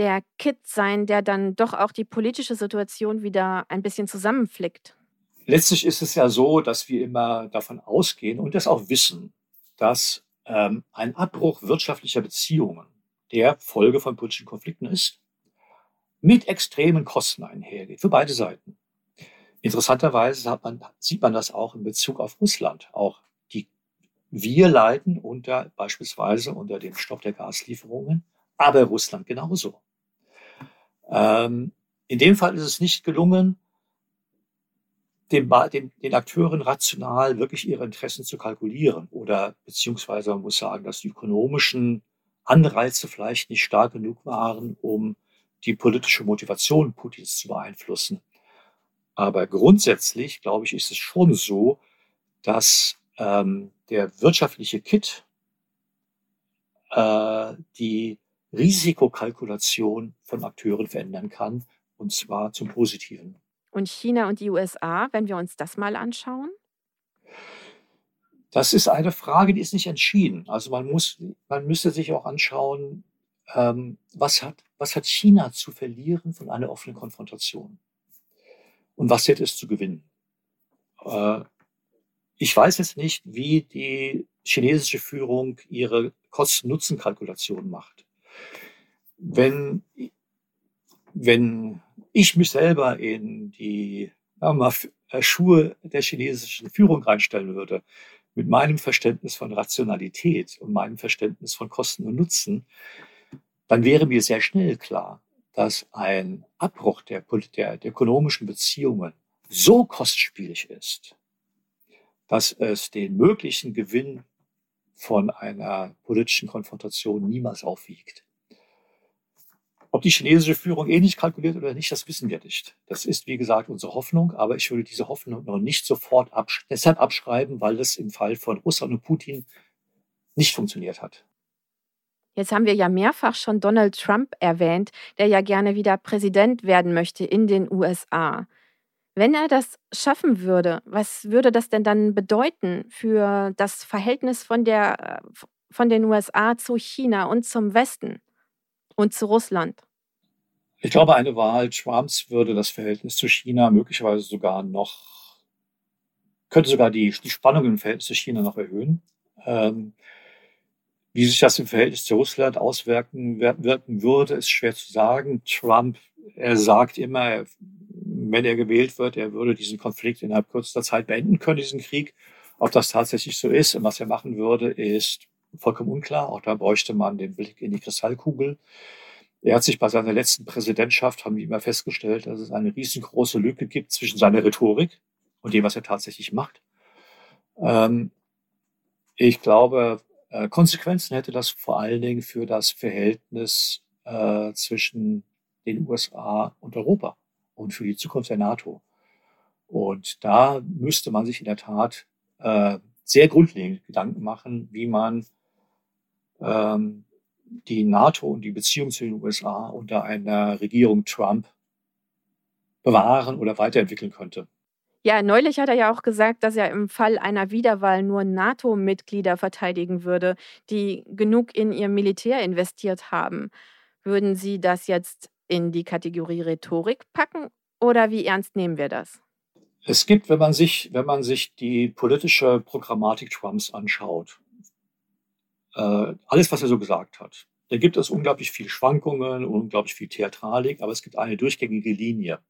[SPEAKER 1] der Kit sein, der dann doch auch die politische Situation wieder ein bisschen zusammenflickt?
[SPEAKER 3] Letztlich ist es ja so, dass wir immer davon ausgehen und das auch wissen, dass ähm, ein Abbruch wirtschaftlicher Beziehungen der Folge von politischen Konflikten ist, mit extremen Kosten einhergeht, für beide Seiten. Interessanterweise man, sieht man das auch in Bezug auf Russland. Auch die, wir leiden unter, beispielsweise unter dem Stopp der Gaslieferungen, aber Russland genauso. Ähm, in dem Fall ist es nicht gelungen, den, den, den Akteuren rational wirklich ihre Interessen zu kalkulieren oder beziehungsweise man muss sagen, dass die ökonomischen Anreize vielleicht nicht stark genug waren, um die politische Motivation Putins zu beeinflussen. Aber grundsätzlich, glaube ich, ist es schon so, dass ähm, der wirtschaftliche Kit äh, die Risikokalkulation von Akteuren verändern kann, und zwar zum Positiven.
[SPEAKER 1] Und China und die USA, wenn wir uns das mal anschauen?
[SPEAKER 3] Das ist eine Frage, die ist nicht entschieden. Also man muss, man müsste sich auch anschauen, ähm, was hat, was hat China zu verlieren von einer offenen Konfrontation? Und was hätte es zu gewinnen? Äh, ich weiß jetzt nicht, wie die chinesische Führung ihre Kosten-Nutzen-Kalkulation macht. Wenn, wenn ich mich selber in die mal, äh, Schuhe der chinesischen Führung reinstellen würde, mit meinem Verständnis von Rationalität und meinem Verständnis von Kosten und Nutzen, dann wäre mir sehr schnell klar, dass ein Abbruch der, der, der ökonomischen Beziehungen so kostspielig ist, dass es den möglichen Gewinn von einer politischen Konfrontation niemals aufwiegt. Ob die chinesische Führung ähnlich eh kalkuliert oder nicht, das wissen wir nicht. Das ist, wie gesagt, unsere Hoffnung, aber ich würde diese Hoffnung noch nicht sofort absch deshalb abschreiben, weil es im Fall von Russland und Putin nicht funktioniert hat.
[SPEAKER 1] Jetzt haben wir ja mehrfach schon Donald Trump erwähnt, der ja gerne wieder Präsident werden möchte in den USA. Wenn er das schaffen würde, was würde das denn dann bedeuten für das Verhältnis von, der, von den USA zu China und zum Westen? Und zu Russland?
[SPEAKER 3] Ich glaube, eine Wahl Trumps würde das Verhältnis zu China möglicherweise sogar noch, könnte sogar die, die Spannung im Verhältnis zu China noch erhöhen. Ähm, wie sich das im Verhältnis zu Russland auswirken wirken würde, ist schwer zu sagen. Trump, er sagt immer, wenn er gewählt wird, er würde diesen Konflikt innerhalb kürzester Zeit beenden können, diesen Krieg. Ob das tatsächlich so ist und was er machen würde, ist vollkommen unklar. Auch da bräuchte man den Blick in die Kristallkugel. Er hat sich bei seiner letzten Präsidentschaft, haben die immer festgestellt, dass es eine riesengroße Lücke gibt zwischen seiner Rhetorik und dem, was er tatsächlich macht. Ähm, ich glaube, äh, Konsequenzen hätte das vor allen Dingen für das Verhältnis äh, zwischen den USA und Europa und für die Zukunft der NATO. Und da müsste man sich in der Tat äh, sehr grundlegend Gedanken machen, wie man ähm, die NATO und die Beziehung zu den USA unter einer Regierung Trump bewahren oder weiterentwickeln könnte.
[SPEAKER 1] Ja, neulich hat er ja auch gesagt, dass er im Fall einer Wiederwahl nur NATO-Mitglieder verteidigen würde, die genug in ihr Militär investiert haben. Würden Sie das jetzt in die Kategorie Rhetorik packen oder wie ernst nehmen wir das?
[SPEAKER 3] Es gibt, wenn man sich, wenn man sich die politische Programmatik Trumps anschaut, äh, alles, was er so gesagt hat. Da gibt es unglaublich viel Schwankungen, unglaublich viel Theatralik, aber es gibt eine durchgängige Linie.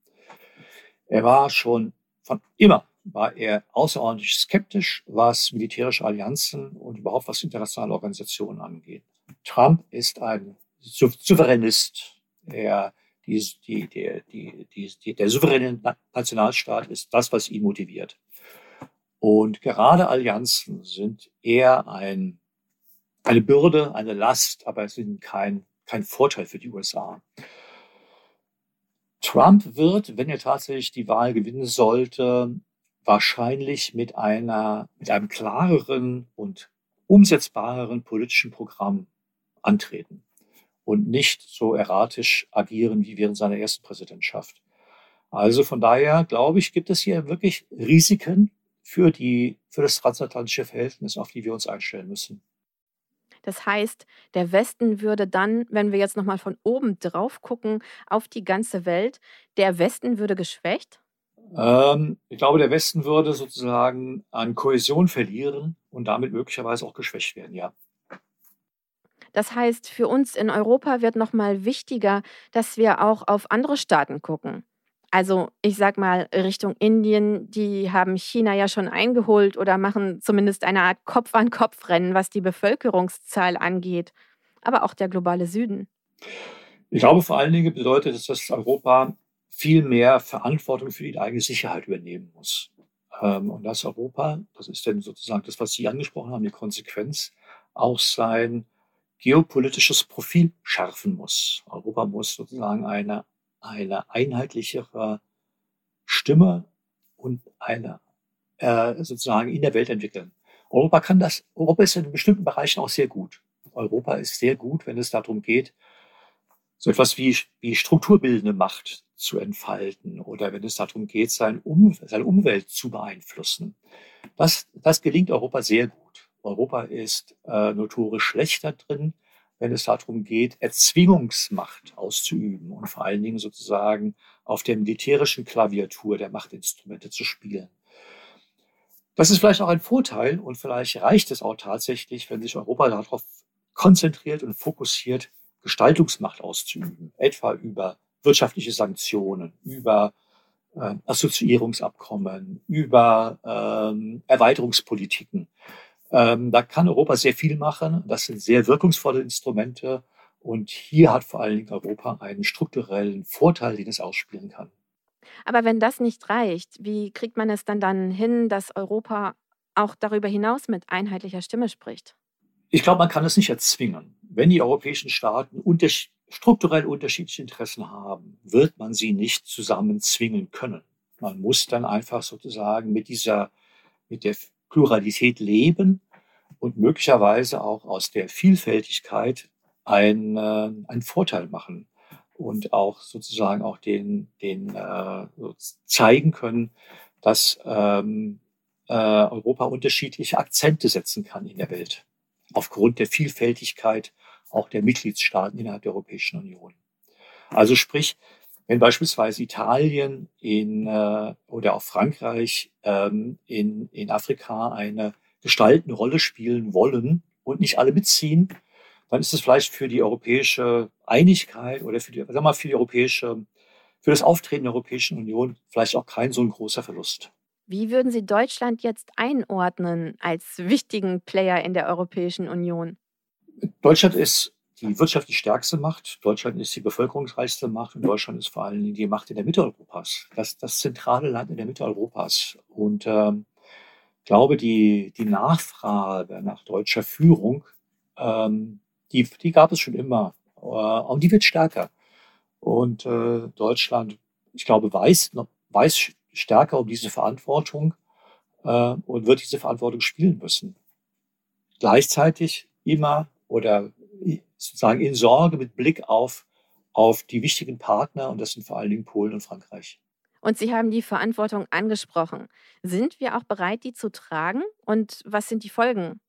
[SPEAKER 3] Er war schon von immer war er außerordentlich skeptisch, was militärische Allianzen und überhaupt was internationale Organisationen angeht. Trump ist ein Souveränist. Er, die, die, die, die, der souveräne Nationalstaat ist das, was ihn motiviert. Und gerade Allianzen sind eher ein, eine Bürde, eine Last, aber sind kein, kein Vorteil für die USA. Trump wird, wenn er tatsächlich die Wahl gewinnen sollte, wahrscheinlich mit einer, mit einem klareren und umsetzbareren politischen Programm antreten und nicht so erratisch agieren wie während seiner ersten Präsidentschaft. Also von daher glaube ich, gibt es hier wirklich Risiken für die, für das transatlantische Verhältnis, auf die wir uns einstellen müssen.
[SPEAKER 1] Das heißt, der Westen würde dann, wenn wir jetzt nochmal von oben drauf gucken, auf die ganze Welt, der Westen würde geschwächt?
[SPEAKER 3] Ähm, ich glaube, der Westen würde sozusagen an Kohäsion verlieren und damit möglicherweise auch geschwächt werden, ja.
[SPEAKER 1] Das heißt, für uns in Europa wird nochmal wichtiger, dass wir auch auf andere Staaten gucken. Also ich sag mal Richtung Indien, die haben China ja schon eingeholt oder machen zumindest eine Art Kopf-an-Kopf-Rennen, was die Bevölkerungszahl angeht. Aber auch der globale Süden.
[SPEAKER 3] Ich glaube, vor allen Dingen bedeutet es, dass Europa viel mehr Verantwortung für die eigene Sicherheit übernehmen muss. Ähm, und dass Europa, das ist dann sozusagen das, was Sie angesprochen haben, die Konsequenz, auch sein geopolitisches Profil schärfen muss. Europa muss sozusagen eine, eine einheitlichere Stimme und eine äh, sozusagen in der Welt entwickeln. Europa kann das, Europa ist in bestimmten Bereichen auch sehr gut. Europa ist sehr gut, wenn es darum geht, so etwas wie, wie strukturbildende Macht zu entfalten oder wenn es darum geht, sein um, seine Umwelt zu beeinflussen. Das, das gelingt Europa sehr gut. Europa ist äh, notorisch schlechter drin, wenn es darum geht, Erzwingungsmacht auszuüben und vor allen Dingen sozusagen auf der militärischen Klaviatur der Machtinstrumente zu spielen. Das ist vielleicht auch ein Vorteil und vielleicht reicht es auch tatsächlich, wenn sich Europa darauf konzentriert und fokussiert, Gestaltungsmacht auszuüben, etwa über wirtschaftliche Sanktionen, über äh, Assoziierungsabkommen, über ähm, Erweiterungspolitiken. Ähm, da kann Europa sehr viel machen. Das sind sehr wirkungsvolle Instrumente. Und hier hat vor allen Dingen Europa einen strukturellen Vorteil, den es ausspielen kann.
[SPEAKER 1] Aber wenn das nicht reicht, wie kriegt man es dann dann hin, dass Europa auch darüber hinaus mit einheitlicher Stimme spricht?
[SPEAKER 3] Ich glaube, man kann es nicht erzwingen. Wenn die europäischen Staaten unterschiedlich strukturell unterschiedliche Interessen haben, wird man sie nicht zusammen zwingen können. Man muss dann einfach sozusagen mit dieser, mit der Pluralität leben und möglicherweise auch aus der Vielfältigkeit ein, äh, einen Vorteil machen und auch sozusagen auch den, den äh, zeigen können, dass ähm, äh, Europa unterschiedliche Akzente setzen kann in der Welt aufgrund der Vielfältigkeit auch der Mitgliedstaaten innerhalb der Europäischen Union. Also sprich, wenn beispielsweise Italien in, äh, oder auch Frankreich ähm, in, in Afrika eine gestaltende Rolle spielen wollen und nicht alle mitziehen, dann ist es vielleicht für die europäische Einigkeit oder für die, wir mal, für die europäische, für das Auftreten der Europäischen Union vielleicht auch kein so ein großer Verlust.
[SPEAKER 1] Wie würden Sie Deutschland jetzt einordnen als wichtigen Player in der Europäischen Union?
[SPEAKER 3] Deutschland ist die wirtschaftlich stärkste Macht. Deutschland ist die bevölkerungsreichste Macht und Deutschland ist vor allen Dingen die Macht in der Mitte Europas. Das, das zentrale Land in der Mitte Europas. Und ähm, glaube, die, die Nachfrage nach deutscher Führung, ähm, die, die gab es schon immer. Äh, und die wird stärker. Und äh, Deutschland, ich glaube, weiß, weiß stärker um diese Verantwortung äh, und wird diese Verantwortung spielen müssen. Gleichzeitig immer oder sozusagen in Sorge mit Blick auf, auf die wichtigen Partner und das sind vor allen Dingen Polen und Frankreich.
[SPEAKER 1] Und Sie haben die Verantwortung angesprochen. Sind wir auch bereit, die zu tragen? Und was sind die Folgen?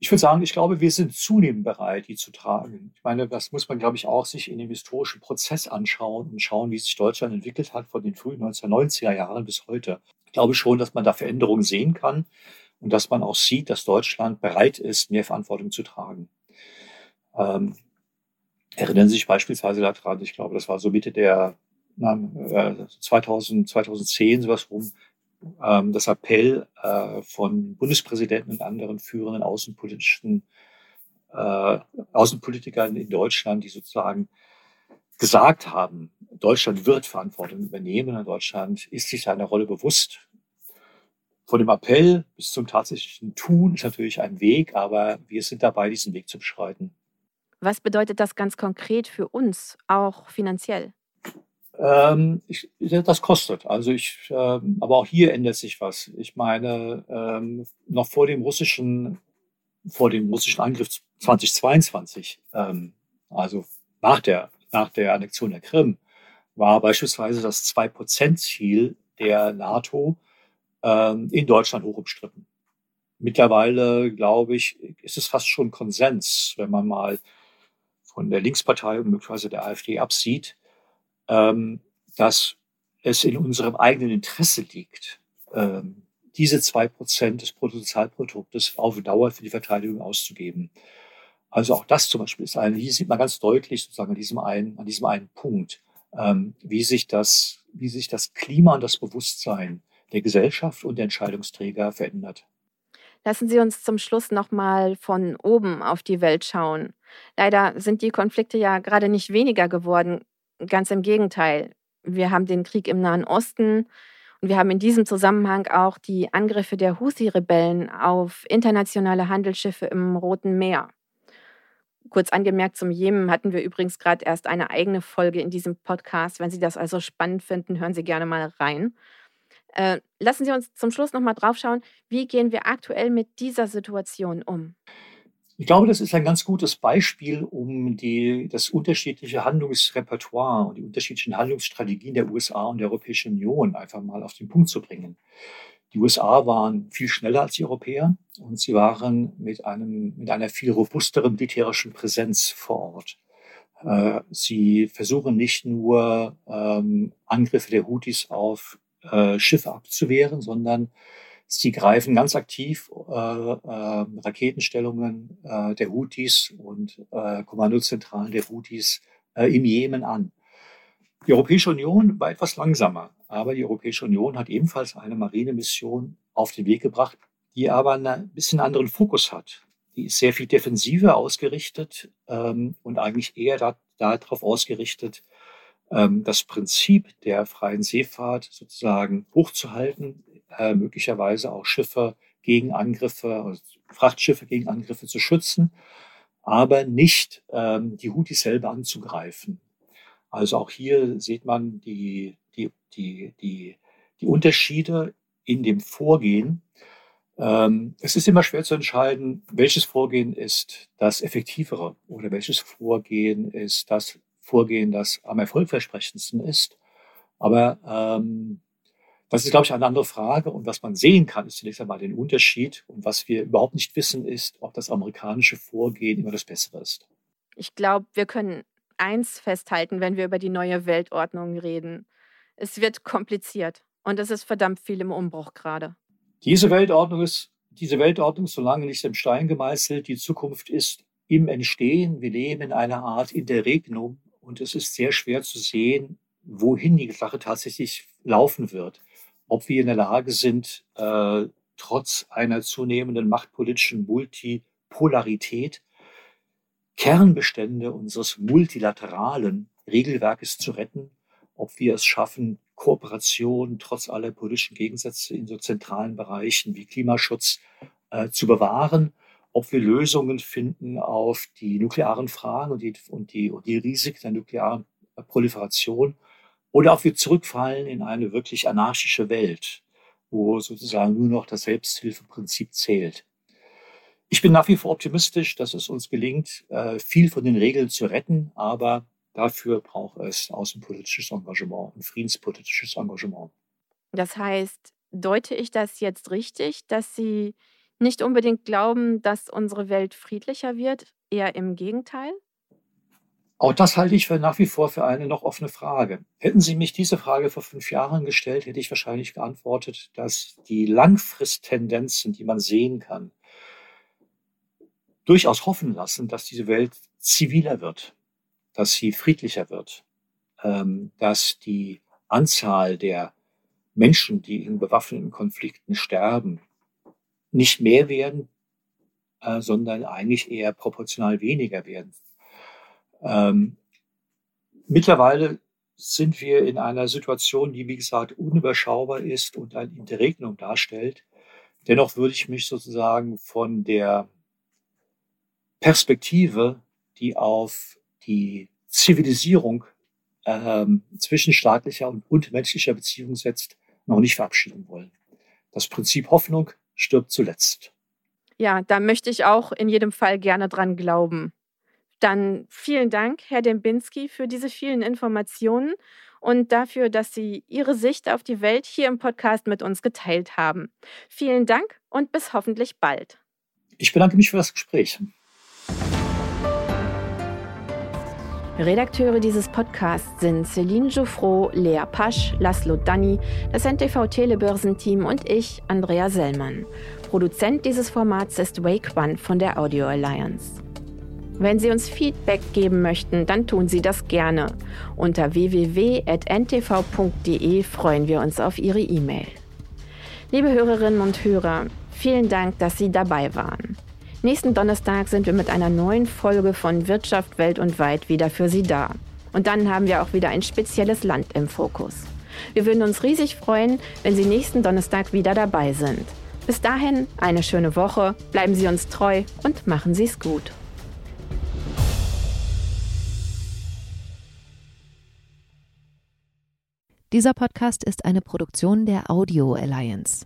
[SPEAKER 3] Ich würde sagen, ich glaube, wir sind zunehmend bereit, die zu tragen. Ich meine, das muss man, glaube ich, auch sich in dem historischen Prozess anschauen und schauen, wie sich Deutschland entwickelt hat von den frühen 1990er Jahren bis heute. Ich glaube schon, dass man da Veränderungen sehen kann und dass man auch sieht, dass Deutschland bereit ist, mehr Verantwortung zu tragen. Ähm, erinnern Sie sich beispielsweise daran, ich glaube, das war so Mitte der 2000, 2010 sowas rum, ähm, das Appell äh, von Bundespräsidenten und anderen führenden außenpolitischen äh, Außenpolitikern in Deutschland, die sozusagen gesagt haben, Deutschland wird Verantwortung übernehmen und Deutschland ist sich seiner Rolle bewusst. Von dem Appell bis zum tatsächlichen Tun ist natürlich ein Weg, aber wir sind dabei, diesen Weg zu beschreiten.
[SPEAKER 1] Was bedeutet das ganz konkret für uns, auch finanziell?
[SPEAKER 3] Ähm, ich, das kostet. Also ich, ähm, aber auch hier ändert sich was. Ich meine, ähm, noch vor dem russischen, vor dem russischen Angriff 2022, ähm, also nach der, nach der Annexion der Krim, war beispielsweise das 2-Prozent-Ziel der NATO ähm, in Deutschland hoch umstritten. Mittlerweile, glaube ich, ist es fast schon Konsens, wenn man mal von der Linkspartei und möglicherweise der AfD absieht, ähm, dass es in unserem eigenen Interesse liegt, ähm, diese zwei Prozent des Bruttosozialproduktes auf Dauer für die Verteidigung auszugeben. Also auch das zum Beispiel ist eine, hier sieht man ganz deutlich sozusagen an diesem einen, an diesem einen Punkt, ähm, wie sich das, wie sich das Klima und das Bewusstsein der Gesellschaft und der Entscheidungsträger verändert.
[SPEAKER 1] Lassen Sie uns zum Schluss nochmal von oben auf die Welt schauen. Leider sind die Konflikte ja gerade nicht weniger geworden, ganz im Gegenteil. Wir haben den Krieg im Nahen Osten und wir haben in diesem Zusammenhang auch die Angriffe der Houthi-Rebellen auf internationale Handelsschiffe im Roten Meer. Kurz angemerkt, zum Jemen hatten wir übrigens gerade erst eine eigene Folge in diesem Podcast. Wenn Sie das also spannend finden, hören Sie gerne mal rein. Äh, lassen Sie uns zum Schluss nochmal drauf schauen, wie gehen wir aktuell mit dieser Situation um?
[SPEAKER 3] Ich glaube, das ist ein ganz gutes Beispiel, um die, das unterschiedliche Handlungsrepertoire und die unterschiedlichen Handlungsstrategien der USA und der Europäischen Union einfach mal auf den Punkt zu bringen. Die USA waren viel schneller als die Europäer und sie waren mit, einem, mit einer viel robusteren militärischen Präsenz vor Ort. Äh, sie versuchen nicht nur ähm, Angriffe der Houthis auf äh, Schiffe abzuwehren, sondern sie greifen ganz aktiv äh, äh, Raketenstellungen äh, der Houthis und äh, Kommandozentralen der Houthis äh, im Jemen an. Die Europäische Union war etwas langsamer, aber die Europäische Union hat ebenfalls eine Marinemission auf den Weg gebracht, die aber ein bisschen anderen Fokus hat. Die ist sehr viel defensiver ausgerichtet ähm, und eigentlich eher da, darauf ausgerichtet, das Prinzip der freien Seefahrt sozusagen hochzuhalten, äh, möglicherweise auch Schiffe gegen Angriffe, also Frachtschiffe gegen Angriffe zu schützen, aber nicht ähm, die Houthis selber anzugreifen. Also auch hier sieht man die, die, die, die, die Unterschiede in dem Vorgehen. Ähm, es ist immer schwer zu entscheiden, welches Vorgehen ist das effektivere oder welches Vorgehen ist das Vorgehen, das am erfolgversprechendsten ist. Aber ähm, das ist, glaube ich, eine andere Frage. Und was man sehen kann, ist zunächst einmal den Unterschied. Und was wir überhaupt nicht wissen, ist, ob das amerikanische Vorgehen immer das Bessere ist.
[SPEAKER 1] Ich glaube, wir können eins festhalten, wenn wir über die neue Weltordnung reden. Es wird kompliziert und es ist verdammt viel im Umbruch gerade.
[SPEAKER 3] Diese Weltordnung ist, diese Weltordnung ist so lange nicht im Stein gemeißelt. Die Zukunft ist im Entstehen. Wir leben in einer Art Interregnum und es ist sehr schwer zu sehen, wohin die Sache tatsächlich laufen wird. Ob wir in der Lage sind, äh, trotz einer zunehmenden machtpolitischen Multipolarität Kernbestände unseres multilateralen Regelwerkes zu retten, ob wir es schaffen, Kooperation trotz aller politischen Gegensätze in so zentralen Bereichen wie Klimaschutz äh, zu bewahren ob wir Lösungen finden auf die nuklearen Fragen und die, und die, und die Risiken der nuklearen Proliferation oder ob wir zurückfallen in eine wirklich anarchische Welt, wo sozusagen nur noch das Selbsthilfeprinzip zählt. Ich bin nach wie vor optimistisch, dass es uns gelingt, äh, viel von den Regeln zu retten, aber dafür braucht es außenpolitisches Engagement und friedenspolitisches Engagement.
[SPEAKER 1] Das heißt, deute ich das jetzt richtig, dass Sie nicht unbedingt glauben, dass unsere Welt friedlicher wird, eher im Gegenteil?
[SPEAKER 3] Auch das halte ich für nach wie vor für eine noch offene Frage. Hätten Sie mich diese Frage vor fünf Jahren gestellt, hätte ich wahrscheinlich geantwortet, dass die Langfristtendenzen, die man sehen kann, durchaus hoffen lassen, dass diese Welt ziviler wird, dass sie friedlicher wird. ähm, dass die Anzahl der Menschen, die in bewaffneten Konflikten sterben, nicht mehr werden, äh, sondern eigentlich eher proportional weniger werden. Ähm, mittlerweile sind wir in einer Situation, die, wie gesagt, unüberschaubar ist und ein Interregnum darstellt. Dennoch würde ich mich sozusagen von der Perspektive, die auf die Zivilisierung ähm, zwischenstaatlicher und, und menschlicher Beziehungen setzt, noch nicht verabschieden wollen. Das Prinzip Hoffnung stirbt zuletzt.
[SPEAKER 1] Ja, da möchte ich auch in jedem Fall gerne dran glauben. Dann vielen Dank, Herr Dembinski, für diese vielen Informationen und dafür, dass Sie Ihre Sicht auf die Welt hier im Podcast mit uns geteilt haben. Vielen Dank und bis hoffentlich bald.
[SPEAKER 3] Ich bedanke mich für das Gespräch.
[SPEAKER 1] Redakteure dieses Podcasts sind Céline Jouffreau, Lea Pasch, Laszlo Danny, das NTV Telebörsenteam und ich, Andrea Sellmann. Produzent dieses Formats ist Wake One von der Audio Alliance. Wenn Sie uns Feedback geben möchten, dann tun Sie das gerne. Unter www.ntv.de freuen wir uns auf Ihre E-Mail. Liebe Hörerinnen und Hörer, vielen Dank, dass Sie dabei waren. Nächsten Donnerstag sind wir mit einer neuen Folge von Wirtschaft Welt und Weit wieder für Sie da. Und dann haben wir auch wieder ein spezielles Land im Fokus. Wir würden uns riesig freuen, wenn Sie nächsten Donnerstag wieder dabei sind. Bis dahin eine schöne Woche, bleiben Sie uns treu und machen Sie es gut.
[SPEAKER 4] Dieser Podcast ist eine Produktion der Audio Alliance.